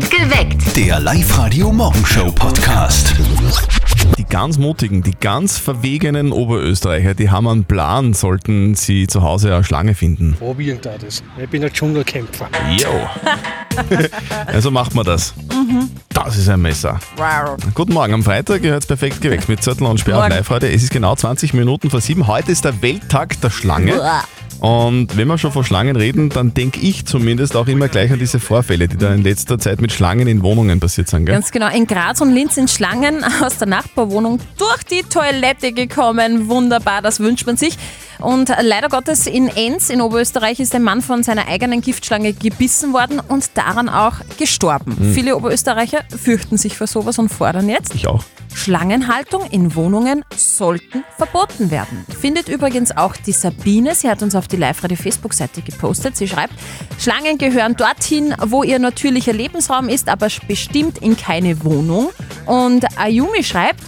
Geweckt. Der Live-Radio-Morgenshow-Podcast. Die ganz mutigen, die ganz verwegenen Oberösterreicher, die haben einen Plan, sollten sie zu Hause eine Schlange finden. probieren da das. Ich bin ein Dschungelkämpfer. Jo. also macht man das. Das ist ein Messer. Guten Morgen, am Freitag gehört es perfekt geweckt mit Zettel und Sperr Morgen. live heute. Es ist genau 20 Minuten vor sieben. Heute ist der Welttag der Schlange. Und wenn wir schon von Schlangen reden, dann denke ich zumindest auch immer gleich an diese Vorfälle, die da in letzter Zeit mit Schlangen in Wohnungen passiert sind. Gell? Ganz genau. In Graz und Linz sind Schlangen aus der Nachbarwohnung durch die Toilette gekommen. Wunderbar, das wünscht man sich. Und leider Gottes in Enns in Oberösterreich ist ein Mann von seiner eigenen Giftschlange gebissen worden und daran auch gestorben. Viele Oberösterreicher fürchten sich vor sowas und fordern jetzt, Ich auch. Schlangenhaltung in Wohnungen sollten verboten werden. Findet übrigens auch die Sabine. Sie hat uns auf die Live-Radio-Facebook-Seite gepostet. Sie schreibt, Schlangen gehören dorthin, wo ihr natürlicher Lebensraum ist, aber bestimmt in keine Wohnung. Und Ayumi schreibt,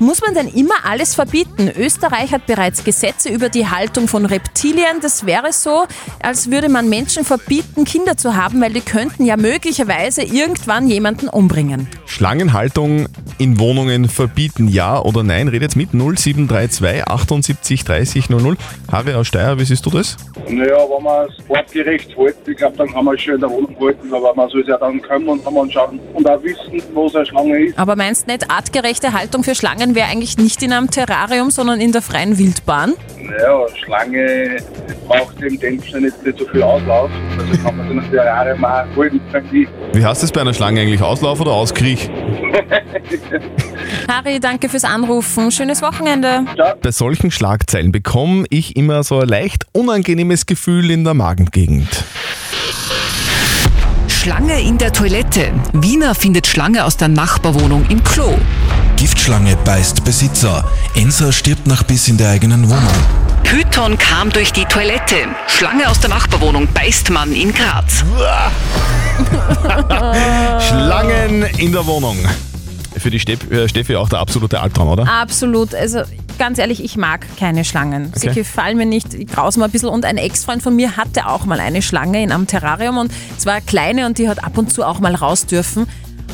muss man denn immer alles verbieten? Österreich hat bereits Gesetze über die Haltung von Reptilien. Das wäre so, als würde man Menschen verbieten, Kinder zu haben, weil die könnten ja möglicherweise irgendwann jemanden umbringen. Schlangenhaltung in Wohnungen verbieten, ja oder nein? Redet mit 0732 78 30 00. Harry aus Steyr, wie siehst du das? Naja, wenn man es wortgerecht hält, ich glaube, dann kann man es schon in der Wohnung halten, aber man soll es ja dann kommen und dann anschauen und auch wissen, wo es eine Schlange ist. Aber meinst du nicht, artgerechte Haltung für Schlangen wäre eigentlich nicht in einem Terrarium, sondern in der freien Wildbahn? Naja, Schlange braucht in dem Sinne nicht, nicht so viel Auslauf, also kann man so ein Terrarium auch halten. Wie heißt es bei einer Schlange eigentlich? Auslauf oder Auskriech? Harry, danke fürs Anrufen. Schönes Wochenende. Bei solchen Schlagzeilen bekomme ich immer so ein leicht unangenehmes Gefühl in der Magengegend. Schlange in der Toilette. Wiener findet Schlange aus der Nachbarwohnung im Klo. Giftschlange beißt Besitzer. Enser stirbt nach Biss in der eigenen Wohnung. Python kam durch die Toilette. Schlange aus der Nachbarwohnung beißt Mann in Graz. Schlangen in der Wohnung. Für die äh, Steffi auch der absolute Albtraum, oder? Absolut. Also ganz ehrlich, ich mag keine Schlangen. Sie Okay. gefallen mir nicht. Ich graus mir ein bisschen. Und ein Ex-Freund von mir hatte auch mal eine Schlange in einem Terrarium und es war eine kleine und die hat ab und zu auch mal raus dürfen.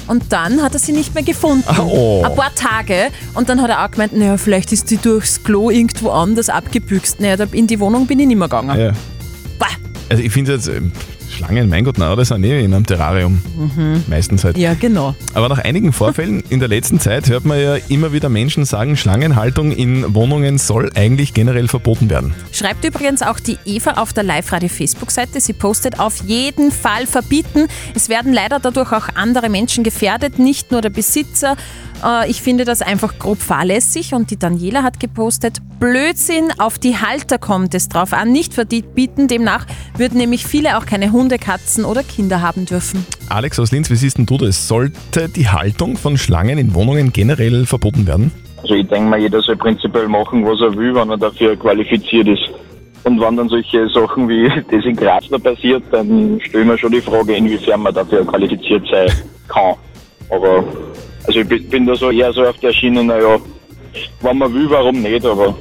Und dann hat er sie nicht mehr gefunden. Ah, oh. Ein paar Tage. Und dann hat er auch gemeint, naja, vielleicht ist die durchs Klo irgendwo anders abgebüxt. Naja, in die Wohnung bin ich nicht mehr gegangen. Ja. Also ich finde jetzt, ähm, Schlangen, mein Gott, na, das sind eh in einem Terrarium. Meistens halt. Ja, genau. Aber nach einigen Vorfällen in der letzten Zeit hört man ja immer wieder Menschen sagen, Schlangenhaltung in Wohnungen soll eigentlich generell verboten werden. Schreibt übrigens auch die Eva auf der Live-Radio-Facebook-Seite. Sie postet auf jeden Fall verbieten. Es werden leider dadurch auch andere Menschen gefährdet, nicht nur der Besitzer. Äh, Ich finde das einfach grob fahrlässig. Und die Daniela hat gepostet, Blödsinn, auf die Halter kommt es drauf an, nicht verbieten. Demnach würden nämlich viele auch keine Hunde, Katzen oder Kinder haben dürfen. Alex aus Linz, wie siehst denn du das? Sollte die Haltung von Schlangen in Wohnungen generell verboten werden? Also ich denke mal, jeder soll prinzipiell machen, was er will, wenn er dafür qualifiziert ist. Und wenn dann solche Sachen wie das in Graz da passiert, dann stelle ich mir schon die Frage, inwiefern man dafür qualifiziert sein kann. Aber also ich bin- da so eher so auf der Schiene, naja, wenn man will, warum nicht, aber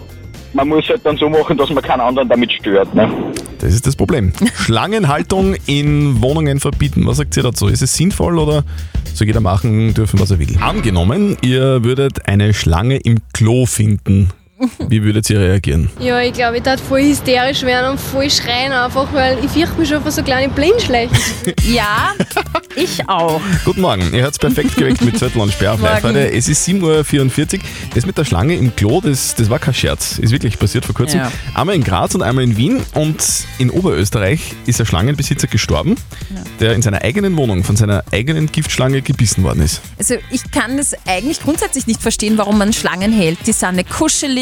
man muss halt dann so machen, dass man keinen anderen damit stört. Ne? Das ist das Problem. Schlangenhaltung in Wohnungen verbieten. Was sagt ihr dazu? Ist es sinnvoll oder soll jeder machen dürfen, was er will? Angenommen, ihr würdet eine Schlange im Klo finden. Wie würdet ihr reagieren? Ja, ich glaube, ich darf voll hysterisch werden und voll schreien einfach, weil ich fürchte mich schon vor so kleine Blindschleichen. Ja, ich auch. Guten Morgen, ihr hört perfekt geweckt mit Zettel und Sperr auf live heute. Es ist 7.44 Uhr. Das mit der Schlange im Klo, das, das war kein Scherz. Ist wirklich passiert vor kurzem. Ja. Einmal in Graz und einmal in Wien. Und in Oberösterreich ist ein Schlangenbesitzer gestorben, der in seiner eigenen Wohnung von seiner eigenen Giftschlange gebissen worden ist. Also ich kann es eigentlich grundsätzlich nicht verstehen, warum man Schlangen hält. Die sind nicht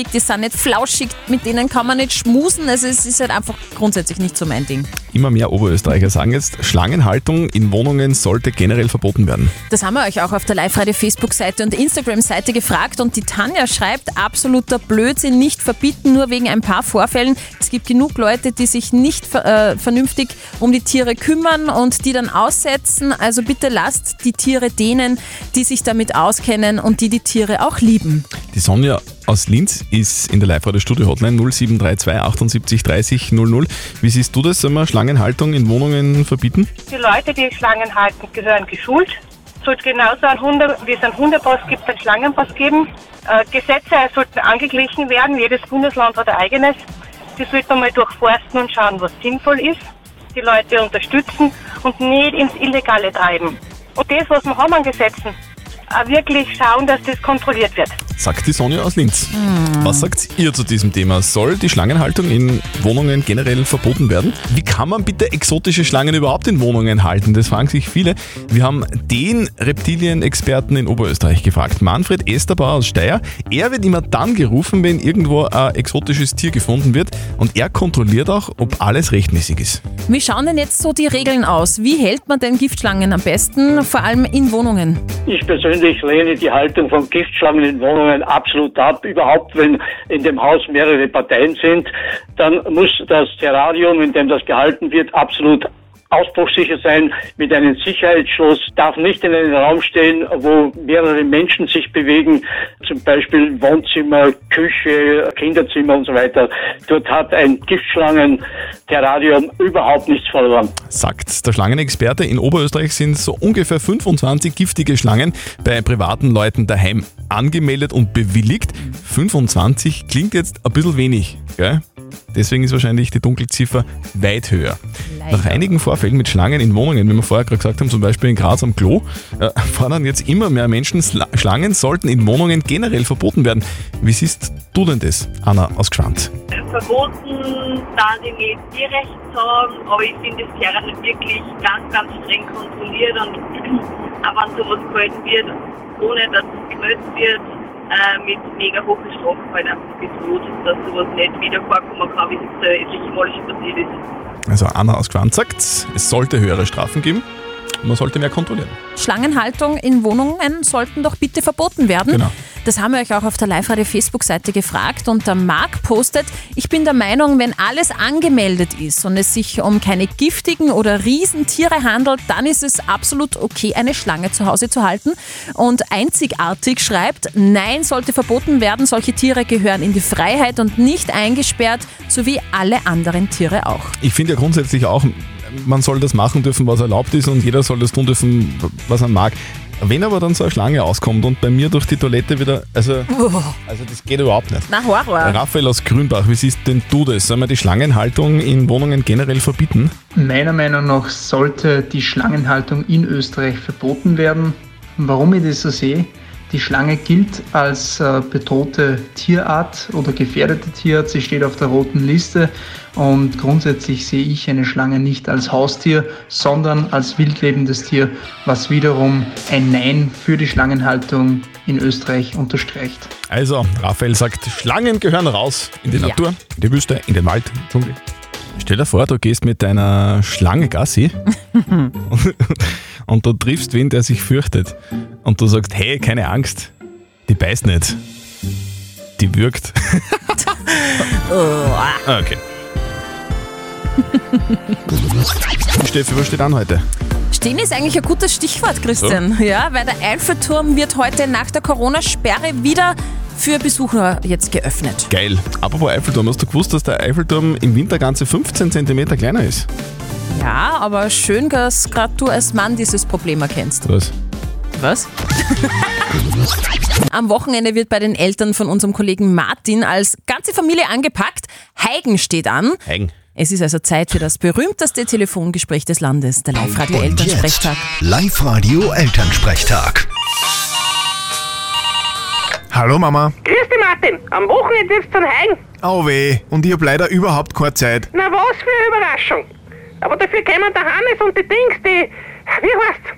kuschelig, die sind nicht flauschig, mit denen kann man nicht schmusen. Also es ist halt einfach grundsätzlich nicht so mein Ding. Immer mehr Oberösterreicher sagen jetzt, Schlangenhaltung in Wohnungen sollte generell verboten werden. Das haben wir euch auch auf der Live-Radio-Facebook-Seite und Instagram-Seite gefragt und die Tanja schreibt, absoluter Blödsinn, nicht verbieten, nur wegen ein paar Vorfällen. Es gibt genug Leute, die sich nicht äh, vernünftig um die Tiere kümmern und die dann aussetzen. Also bitte lasst die Tiere denen, die sich damit auskennen und die die Tiere auch lieben. Die Sonja aus Linz ist in der Live-Radio-Studio-Hotline 0732 78 30 00. Wie siehst du das? Sollen wir Schlangenhaltung in Wohnungen verbieten? Die Leute, die Schlangen halten, gehören geschult. Es sollte genauso ein Hunde, wie es einen Hundepass gibt, einen Schlangenpass geben. Äh, Gesetze sollten angeglichen werden. Jedes Bundesland hat ein eigenes. Die sollte man mal durchforsten und schauen, was sinnvoll ist. Die Leute unterstützen und nicht ins Illegale treiben. Und das, was wir haben an Gesetzen, auch wirklich schauen, dass das kontrolliert wird. Sagt die Sonja aus Linz. Was sagt ihr zu diesem Thema? Soll die Schlangenhaltung in Wohnungen generell verboten werden? Wie kann man bitte exotische Schlangen überhaupt in Wohnungen halten? Das fragen sich viele. Wir haben den Reptilien-Experten in Oberösterreich gefragt. Manfred Esterbauer aus Steyr. Er wird immer dann gerufen, wenn irgendwo ein exotisches Tier gefunden wird. Und er kontrolliert auch, ob alles rechtmäßig ist. Wie schauen denn jetzt so die Regeln aus? Wie hält man denn Giftschlangen am besten, vor allem in Wohnungen? Ich persönlich lehne die Haltung von Giftschlangen in Wohnungen absolut ab. Überhaupt, wenn in dem Haus mehrere Parteien sind, dann muss das Terrarium, in dem das gehalten wird, absolut ausbruchsicher sein mit einem Sicherheitsschloss, darf nicht in einem Raum stehen, wo mehrere Menschen sich bewegen, zum Beispiel Wohnzimmer, Küche, Kinderzimmer und so weiter. Dort hat ein Giftschlangen-Terrarium überhaupt nichts verloren. Sagt der Schlangenexperte, in Oberösterreich sind so ungefähr 25 giftige Schlangen bei privaten Leuten daheim angemeldet und bewilligt. 25 klingt jetzt ein bisschen wenig, gell? Deswegen ist wahrscheinlich die Dunkelziffer weit höher. Nach einigen Vorfällen mit Schlangen in Wohnungen, wie wir vorher gerade gesagt haben, zum Beispiel in Graz am Klo, äh, fordern jetzt immer mehr Menschen, Sla Schlangen sollten in Wohnungen generell verboten werden. Wie siehst du denn das, Anna aus Gschwand? verboten, da die nicht Tierrecht sagen, aber ich finde, das gehört nicht wirklich ganz, ganz streng kontrolliert und auch wenn sowas gehalten wird, ohne dass es gemeldet wird, äh, mit mega hohen Strafen halt einfach bedroht, dass sowas nicht wieder vorkommen kann, wie es jetzt äh, etliche Male schon passiert ist. Also Anna aus Gschwand sagt, es sollte höhere Strafen geben. Man sollte mehr kontrollieren. Schlangenhaltung in Wohnungen sollten doch bitte verboten werden. Genau. Das haben wir euch auch auf der Live-Radio-Facebook-Seite gefragt und der Marc postet, ich bin der Meinung, wenn alles angemeldet ist und es sich um keine giftigen oder Riesentiere handelt, dann ist es absolut okay, eine Schlange zu Hause zu halten. Und einzigartig schreibt, nein, sollte verboten werden, solche Tiere gehören in die Freiheit und nicht eingesperrt, so wie alle anderen Tiere auch. Ich finde ja grundsätzlich auch, man soll das machen dürfen, was erlaubt ist und jeder soll das tun dürfen, was er mag. Wenn aber dann so eine Schlange auskommt und bei mir durch die Toilette wieder, also, also das geht überhaupt nicht. Na, Horror. Raphael aus Grünbach, wie siehst denn du das? Sollen wir die Schlangenhaltung in Wohnungen generell verbieten? Meiner Meinung nach sollte die Schlangenhaltung in Österreich verboten werden. Warum ich das so sehe? Die Schlange gilt als äh, bedrohte Tierart oder gefährdete Tierart. Sie steht auf der roten Liste und grundsätzlich sehe ich eine Schlange nicht als Haustier, sondern als wildlebendes Tier, was wiederum ein Nein für die Schlangenhaltung in Österreich unterstreicht. Also, Raphael sagt, Schlangen gehören raus in die Ja. Natur, in die Wüste, in den Wald, Dschungel. Stell dir vor, du gehst mit deiner Schlange Gassi und, und du triffst wen, der sich fürchtet. Und du sagst, hey, keine Angst, die beißt nicht. Die wirkt. Ah, okay. Steffi, was steht an heute? Stehen ist eigentlich ein gutes Stichwort, Christian. Ja, weil der Eiffelturm wird heute nach der Corona-Sperre wieder für Besucher jetzt geöffnet. Geil. Apropos Eiffelturm, hast du gewusst, dass der Eiffelturm im Winter ganze 15 cm kleiner ist? Ja, aber schön, dass gerade du als Mann dieses Problem erkennst. Was? Was? Am Wochenende wird bei den Eltern von unserem Kollegen Martin als ganze Familie angepackt. Heigen steht an. Heigen. Es ist also Zeit für das berühmteste Telefongespräch des Landes, der Live-Radio Elternsprechtag. Live-Radio Elternsprechtag. Hallo Mama. Grüß dich, Martin. Am Wochenende wird's dann Heigen. Oh weh, und ich hab leider überhaupt keine Zeit. Na, was für eine Überraschung. Aber dafür kommen der Hannes und die Dings, die. Wie heißt's?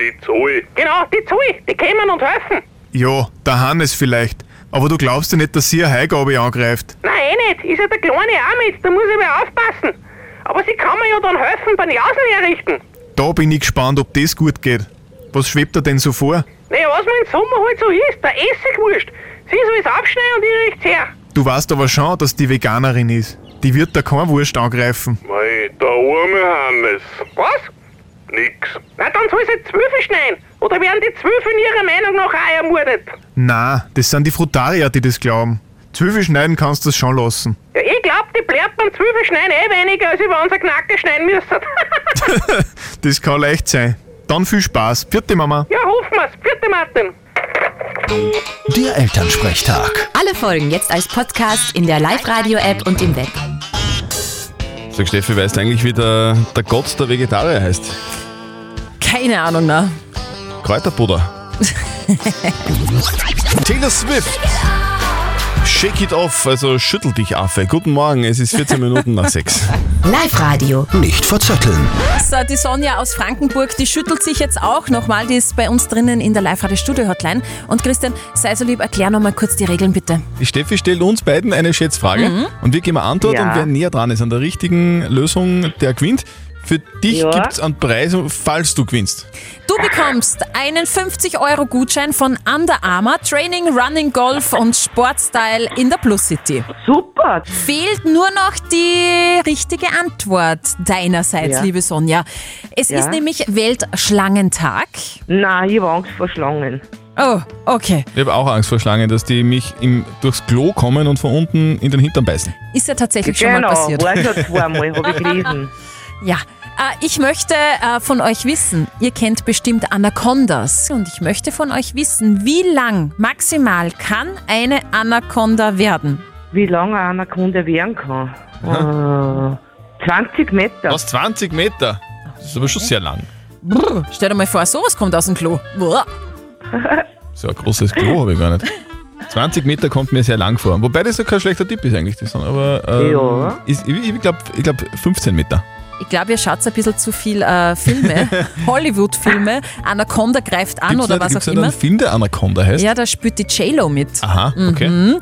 Die Zoe. Genau, die Zoe. Die kommen und helfen. Ja, der Hannes vielleicht. Aber du glaubst ja nicht, dass sie eine Heigabe angreift. Nein, eh nicht. Ist ja der Kleine auch mit. Da muss ich mal aufpassen. Aber sie kann mir ja dann helfen beim Jausen herrichten. Da bin ich gespannt, ob das gut geht. Was schwebt da denn so vor? Naja, was man im Sommer halt so isst, der Essigwurst. Sie soll es abschneiden und ich richt's her. Du weißt aber schon, dass die Veganerin ist. Die wird da keine Wurst angreifen. Mei, der arme Hannes. Was? Nix. Na, dann soll sie Zwölfe schneiden. Oder werden die Zwölfe in ihrer Meinung nach auch ermordet? Na, das sind die Frutarier, die das glauben. Zwölfe schneiden kannst du das schon lassen. Ja, ich glaub, die bleibt beim Zwölfe schneiden eh weniger, als über unser Knacke schneiden müssen. Das kann leicht sein. Dann viel Spaß. Vierte Mama. ja, hoffen wir's. Vierte Martin. Der Elternsprechtag. Alle Folgen jetzt als Podcast in der Live-Radio-App und im Web. Sag Steffi, weißt du eigentlich, wie der, der Gott der Vegetarier heißt? Keine Ahnung, ne? Kräuterbuddha. Taylor Swift. Shake it off, also schüttel dich, Affe. Guten Morgen, es ist 14 Minuten nach 6. Live-Radio. Nicht verzetteln. So, die Sonja aus Frankenburg, die schüttelt sich jetzt auch nochmal. Die ist bei uns drinnen in der Live-Radio-Studio-Hotline. Und Christian, sei so lieb, erklär nochmal kurz die Regeln bitte. Die Steffi stellt uns beiden eine Schätzfrage Mhm. und wir geben eine Antwort Ja. und wer näher dran ist an der richtigen Lösung, der gewinnt. Für dich Ja. gibt's einen Preis, falls du gewinnst. Du bekommst einen 50-Euro-Gutschein von Under Armour, Training, Running, Golf und Sportstyle in der Plus City. Super! Fehlt nur noch die richtige Antwort deinerseits, Ja. liebe Sonja. Es Ja. ist nämlich Weltschlangentag. Nein, ich habe Angst vor Schlangen. Oh, okay. Ich habe auch Angst vor Schlangen, dass die mich im, durchs Klo kommen und von unten in den Hintern beißen. Ist ja tatsächlich schon Genau, mal passiert. war schon zweimal, habe ich gelesen. Ja, äh, ich möchte äh, von euch wissen, ihr kennt bestimmt Anacondas und ich möchte von euch wissen, wie lang maximal kann eine Anaconda werden? Wie lange eine Anaconda werden kann? Äh, 20 Meter. Was, 20 Meter? Das ist aber schon sehr lang. Brr, stell dir mal vor, sowas kommt aus dem Klo. Brr. So ein großes Klo habe ich gar nicht. 20 Meter kommt mir sehr lang vor. Wobei das ja kein schlechter Tipp ist eigentlich. Das, aber ähm, Ja. ist, ich ich glaube ich glaub 15 Meter. Ich glaube, ihr schaut ein bisschen zu viel äh, Filme, Hollywood-Filme. Anaconda greift an Gibt's oder nicht, was auch immer. einen Film, der Anaconda heißt? Ja, da spielt die J-Lo mit. Aha, okay. Mhm.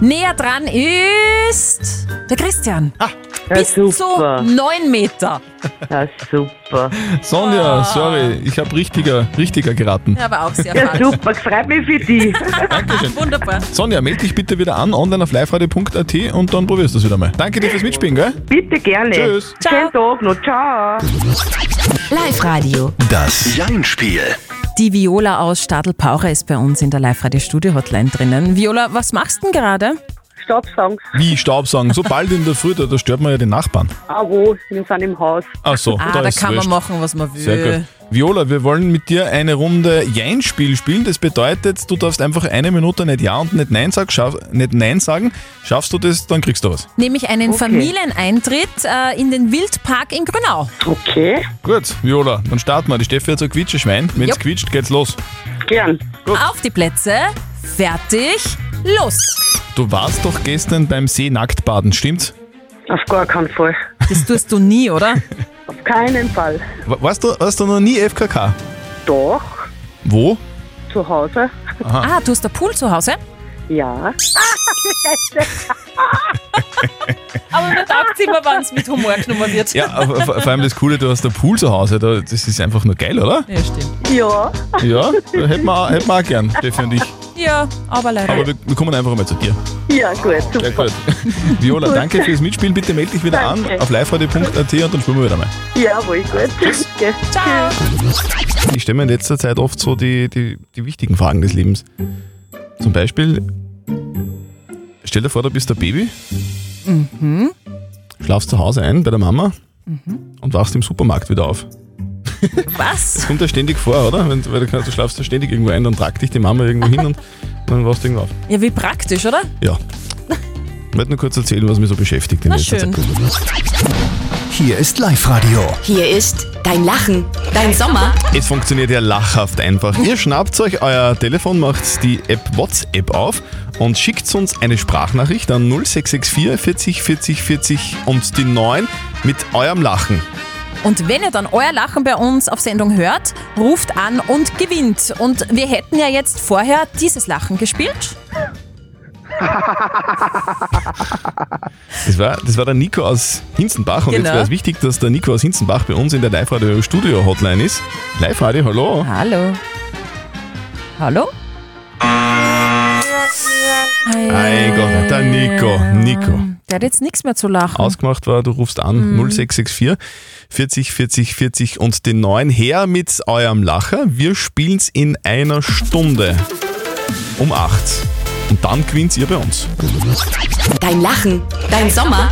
Näher dran ist der Christian. Ah, Bis zu super. 9 Meter. Ja, super. Sonja, sorry, ich habe richtiger, richtiger geraten. Ja, aber auch sehr Ja, falsch. super, freut mich für dich. Wunderbar. Sonja, melde dich bitte wieder an, online auf liveradio.at und dann probierst du es wieder mal. Danke dir fürs Mitspielen, gell? Bitte gerne. Tschüss. Schönen Tag noch. Ciao. Live-Radio. Das Jein-Spiel. Die Viola aus Stadl-Paucher ist bei uns in der Live-Radio-Studio-Hotline drinnen. Viola, was machst du denn gerade? Staubsaugen. Wie Staubsaugen? So bald in der Früh, da, da stört man ja den Nachbarn. Ah, wo? Wir sind im Haus. Ach so, ah, da, da ist kann wurscht. man machen, was man will. Sehr gut. Viola, wir wollen mit dir eine Runde Jein-Spiel spielen. Das bedeutet, du darfst einfach eine Minute nicht Ja und nicht Nein, sagen. Schaff, nicht Nein sagen. Schaffst du das, dann kriegst du was. Nämlich einen Okay. Familieneintritt äh, in den Wildpark in Grünau. Okay. Gut, Viola, dann starten wir. Die Steffi hat so ein Quietscheschwein. Wenn es Jupp. quietscht, geht's los. Gern. Auf die Plätze, fertig, los. Du warst doch gestern beim See nackt baden, stimmt's? Auf gar keinen Fall. Das tust du nie, oder? Auf keinen Fall. Wa- Warst du, warst du noch nie FKK? Doch. Wo? Zu Hause. Aha. Ah, du hast ein Pool zu Hause? Ja. Aber mir taugt immer, wenn es mit Humor genommen wird. Ja, aber vor vor allem das Coole, du hast einen Pool zu Hause. Da, das ist einfach nur geil, oder? Ja, stimmt. Ja. Ja, hätten wir, auch- hätten wir auch gern, Steffi und ich. Ja, aber leider. Aber wir, wir kommen einfach einmal zu dir. Ja, gut, super. Sehr gut. Viola, danke fürs Mitspielen. Bitte melde dich wieder Danke. an auf liveradio.at und dann spielen wir wieder mal. Jawohl, gut. Okay. Ciao. Ich stelle mir in letzter Zeit oft so die, die, die wichtigen Fragen des Lebens. Zum Beispiel, stell dir vor, du bist ein Baby, Mhm. schlafst zu Hause ein bei der Mama Mhm. und wachst im Supermarkt wieder auf. Was? Das kommt ja ständig vor, oder? Wenn, weil du, du schlafst ja ständig irgendwo ein, dann tragt dich die Mama irgendwo hin und dann wachst du irgendwo auf. Ja, wie praktisch, oder? Ja. Ich wollte nur kurz erzählen, was mich so beschäftigt in Na letzter schön. Zeit. Hier ist Live-Radio. Hier ist dein Lachen, dein Sommer. Es funktioniert ja lachhaft einfach. Ihr schnappt euch euer Telefon, macht die App WhatsApp auf und schickt uns eine Sprachnachricht an 0664 40 40 40 und die 9 mit eurem Lachen. Und wenn ihr dann euer Lachen bei uns auf Sendung hört, ruft an und gewinnt. Und wir hätten ja jetzt vorher dieses Lachen gespielt. Das war, das war der Nico aus Hinzenbach und Genau. jetzt wäre es wichtig, dass der Nico aus Hinzenbach bei uns in der Live-Radio-Studio-Hotline ist. Live-Radio, hallo. Hallo. Hallo? Mein Gott, der Nico, Nico. Der hat jetzt nichts mehr zu lachen. Ausgemacht war, du rufst an Mhm. 0664 40 40 40 und den neuen her mit eurem Lacher. Wir spielen's in einer Stunde um 8. Und dann gewinnt ihr bei uns. Dein Lachen, dein Sommer.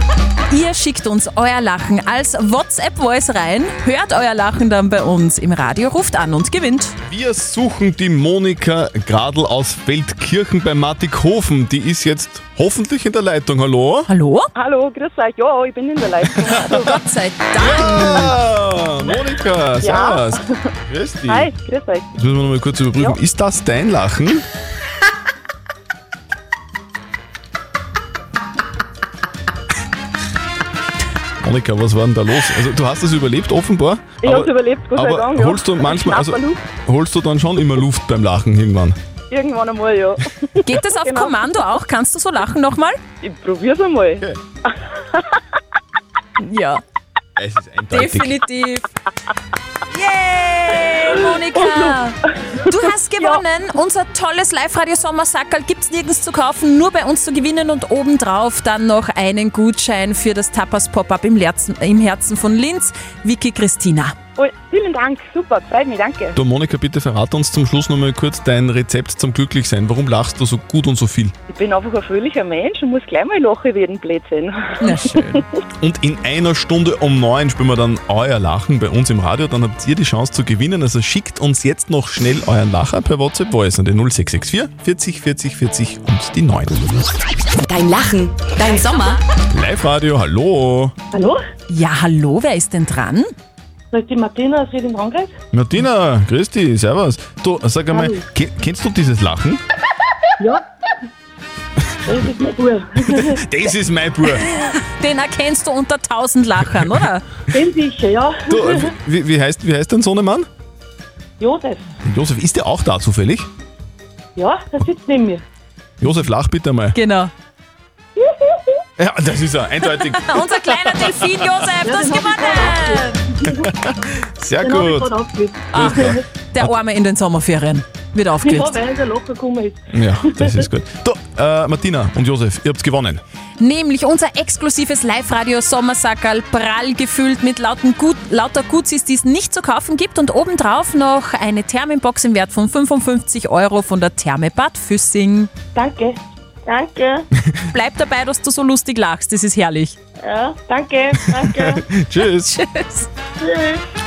Ihr schickt uns euer Lachen als WhatsApp-Voice rein, hört euer Lachen dann bei uns im Radio, ruft an und gewinnt. Wir suchen die Monika Gradl aus Feldkirchen bei Mattighofen. Die ist jetzt hoffentlich in der Leitung. Hallo? Hallo? Hallo, grüß euch. Ja, ich bin in der Leitung. Gott sei Dank. Ja, Monika, Ja. servus. Grüß dich. Hi, grüß euch. Jetzt müssen wir noch mal kurz überprüfen. Ja. Ist das dein Lachen? Monika, was war denn da los? Also du hast es überlebt offenbar. Ich aber- hab's überlebt, Gott sei aber Dank. ja. holst du manchmal, also holst du dann schon immer Luft beim Lachen irgendwann? Irgendwann einmal, ja. Geht das auf Genau. Kommando auch? Kannst du so lachen nochmal? Ich probier's einmal. Ja, Es ist eindeutig. definitiv. Yay, Monika! Du hast gewonnen. Unser tolles Live-Radio-Sommersackerl gibt's nirgends zu kaufen, nur bei uns zu gewinnen und obendrauf dann noch einen Gutschein für das Tapas Pop-Up im, Herzen- im Herzen von Linz. Vicky Christina. Oh, vielen Dank, super, freut mich, danke. Du Monika, bitte verrat uns zum Schluss noch mal kurz dein Rezept zum Glücklichsein. Warum lachst du so gut und so viel? Ich bin einfach ein fröhlicher Mensch und muss gleich mal lachen werden, Blödsinn. Na schön. Und in einer Stunde um neun spielen wir dann euer Lachen bei uns im Radio. Dann habt ihr die Chance zu gewinnen. Also schickt uns jetzt noch schnell euren Lacher per WhatsApp Voice an den 0664 40 40 40 und die 9. Dein Lachen, dein Sommer. Live Radio, hallo. Hallo? Ja, hallo, wer ist denn dran? Das ist die Martina aus Wiedin Frankreich. Martina, grüß dich, servus. Du, sag einmal, Hallo. kennst du dieses Lachen? Ja. Das ist mein Bub. Das ist mein Bub. Den erkennst du unter tausend Lachern, oder? Den sicher, ja. Du, äh, wie, wie, heißt, wie heißt dein Sohnemann? Josef. Josef, ist der auch da zufällig? Ja, der sitzt neben mir. Josef, lach bitte mal. Genau. Ja, das ist er, eindeutig. Unser kleiner Delfin Josef, du hast gewonnen! Sehr Den gut. Ach, der Arme in den Sommerferien wird Ja, aufgelöst. weil der locker gekommen ist. Ja, das ist gut. Du, äh, Martina und Josef, ihr habt gewonnen. Nämlich unser exklusives Live-Radio Sommersackerl, prall gefüllt mit lauten Gut, lauter Gutsis, die es nicht zu kaufen gibt und obendrauf noch eine Thermenbox im Wert von 55 Euro von der Thermebad Füssing. Danke. Danke. Bleib dabei, dass du so lustig lachst, das ist herrlich. Ja, danke, danke. Tschüss. Tschüss.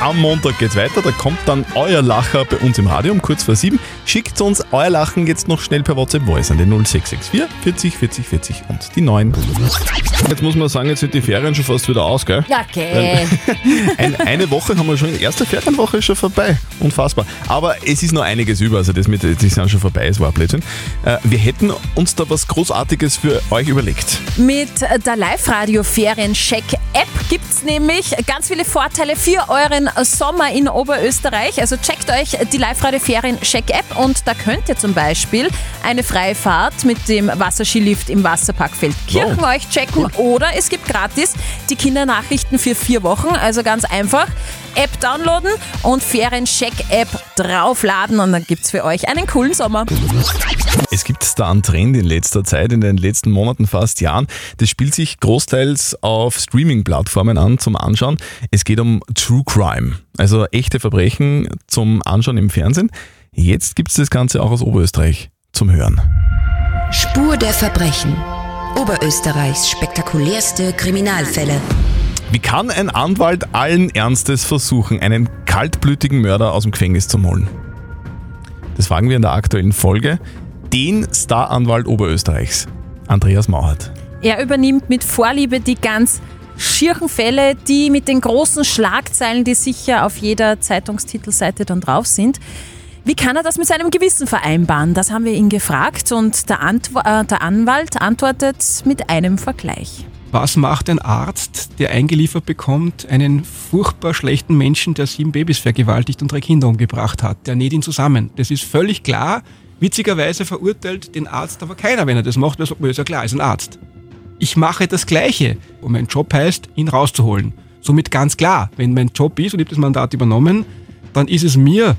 Am Montag geht's weiter, da kommt dann euer Lacher bei uns im Radio um kurz vor sieben. Schickt uns euer Lachen jetzt noch schnell per WhatsApp Voice an den 0664 40 40 40 und die 9. Jetzt muss man sagen, jetzt sind die Ferien schon fast wieder aus, gell? Ja, okay. Ein, eine Woche haben wir schon, die erste Ferienwoche ist schon vorbei. Unfassbar. Aber es ist noch einiges über, also das mit, die sind schon vorbei, es war Blödsinn. Äh, wir hätten uns da was Großartiges für euch überlegt. Mit der Live-Radio 4 Feriencheck-App gibt es nämlich ganz viele Vorteile für euren Sommer in Oberösterreich. Also checkt euch die Live-Radio Feriencheck-App und da könnt ihr zum Beispiel eine freie Fahrt mit dem Wasserskilift im Wasserpark Feldkirchen wow. checken cool. oder es gibt gratis die Kindernachrichten für vier Wochen. Also ganz einfach. App downloaden und Feriencheck-App draufladen und dann gibt es für euch einen coolen Sommer. Es gibt da einen Trend in letzter Zeit, in den letzten Monaten, fast Jahren. Das spielt sich großteils auf Streaming-Plattformen an zum Anschauen. Es geht um True Crime, also echte Verbrechen zum Anschauen im Fernsehen. Jetzt gibt es das Ganze auch aus Oberösterreich zum Hören. Spur der Verbrechen. Oberösterreichs spektakulärste Kriminalfälle. Wie kann ein Anwalt allen Ernstes versuchen, einen kaltblütigen Mörder aus dem Gefängnis zu holen? Das fragen wir in der aktuellen Folge. Den Staranwalt Oberösterreichs, Andreas Mauert. Er übernimmt mit Vorliebe die ganz schierchen Fälle, die mit den großen Schlagzeilen, die sicher auf jeder Zeitungstitelseite dann drauf sind. Wie kann er das mit seinem Gewissen vereinbaren? Das haben wir ihn gefragt und der, Antwo äh, der Anwalt antwortet mit einem Vergleich. Was macht ein Arzt, der eingeliefert bekommt, einen furchtbar schlechten Menschen, der sieben Babys vergewaltigt und drei Kinder umgebracht hat? Der näht ihn zusammen. Das ist völlig klar. Witzigerweise verurteilt den Arzt aber keiner, wenn er das macht, weil er sagt, ist ja klar, ist ein Arzt. Ich mache das Gleiche. Und mein Job heißt, ihn rauszuholen. Somit ganz klar, wenn mein Job ist und ich habe das Mandat übernommen, dann ist es mir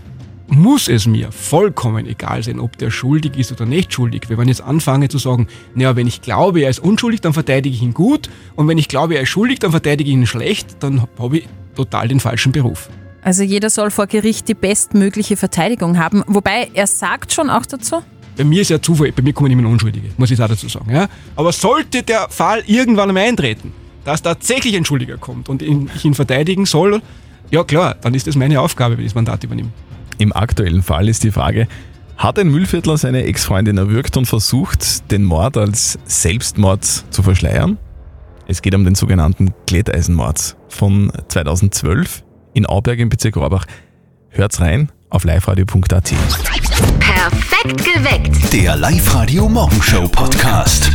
muss es mir vollkommen egal sein, ob der schuldig ist oder nicht schuldig. Wenn man jetzt anfange zu sagen, naja, wenn ich glaube, er ist unschuldig, dann verteidige ich ihn gut und wenn ich glaube, er ist schuldig, dann verteidige ich ihn schlecht, dann habe ich total den falschen Beruf. Also jeder soll vor Gericht die bestmögliche Verteidigung haben. Wobei er sagt schon auch dazu, Bei mir ist ja Zufall, bei mir kommen immer Unschuldige, muss ich auch dazu sagen. Ja? Aber sollte der Fall irgendwann einmal eintreten, dass tatsächlich ein Schuldiger kommt und ihn- ich ihn verteidigen soll, ja klar, dann ist das meine Aufgabe, wenn ich das Mandat übernehme. Im aktuellen Fall ist die Frage, hat ein Müllviertler seine Ex-Freundin erwürgt und versucht, den Mord als Selbstmord zu verschleiern? Es geht um den sogenannten Glätteisenmord von 2012 in Auberg im Bezirk Rohrbach. Hört's rein auf liveradio.at. Perfekt geweckt. Der Live-Radio Morgenshow Podcast.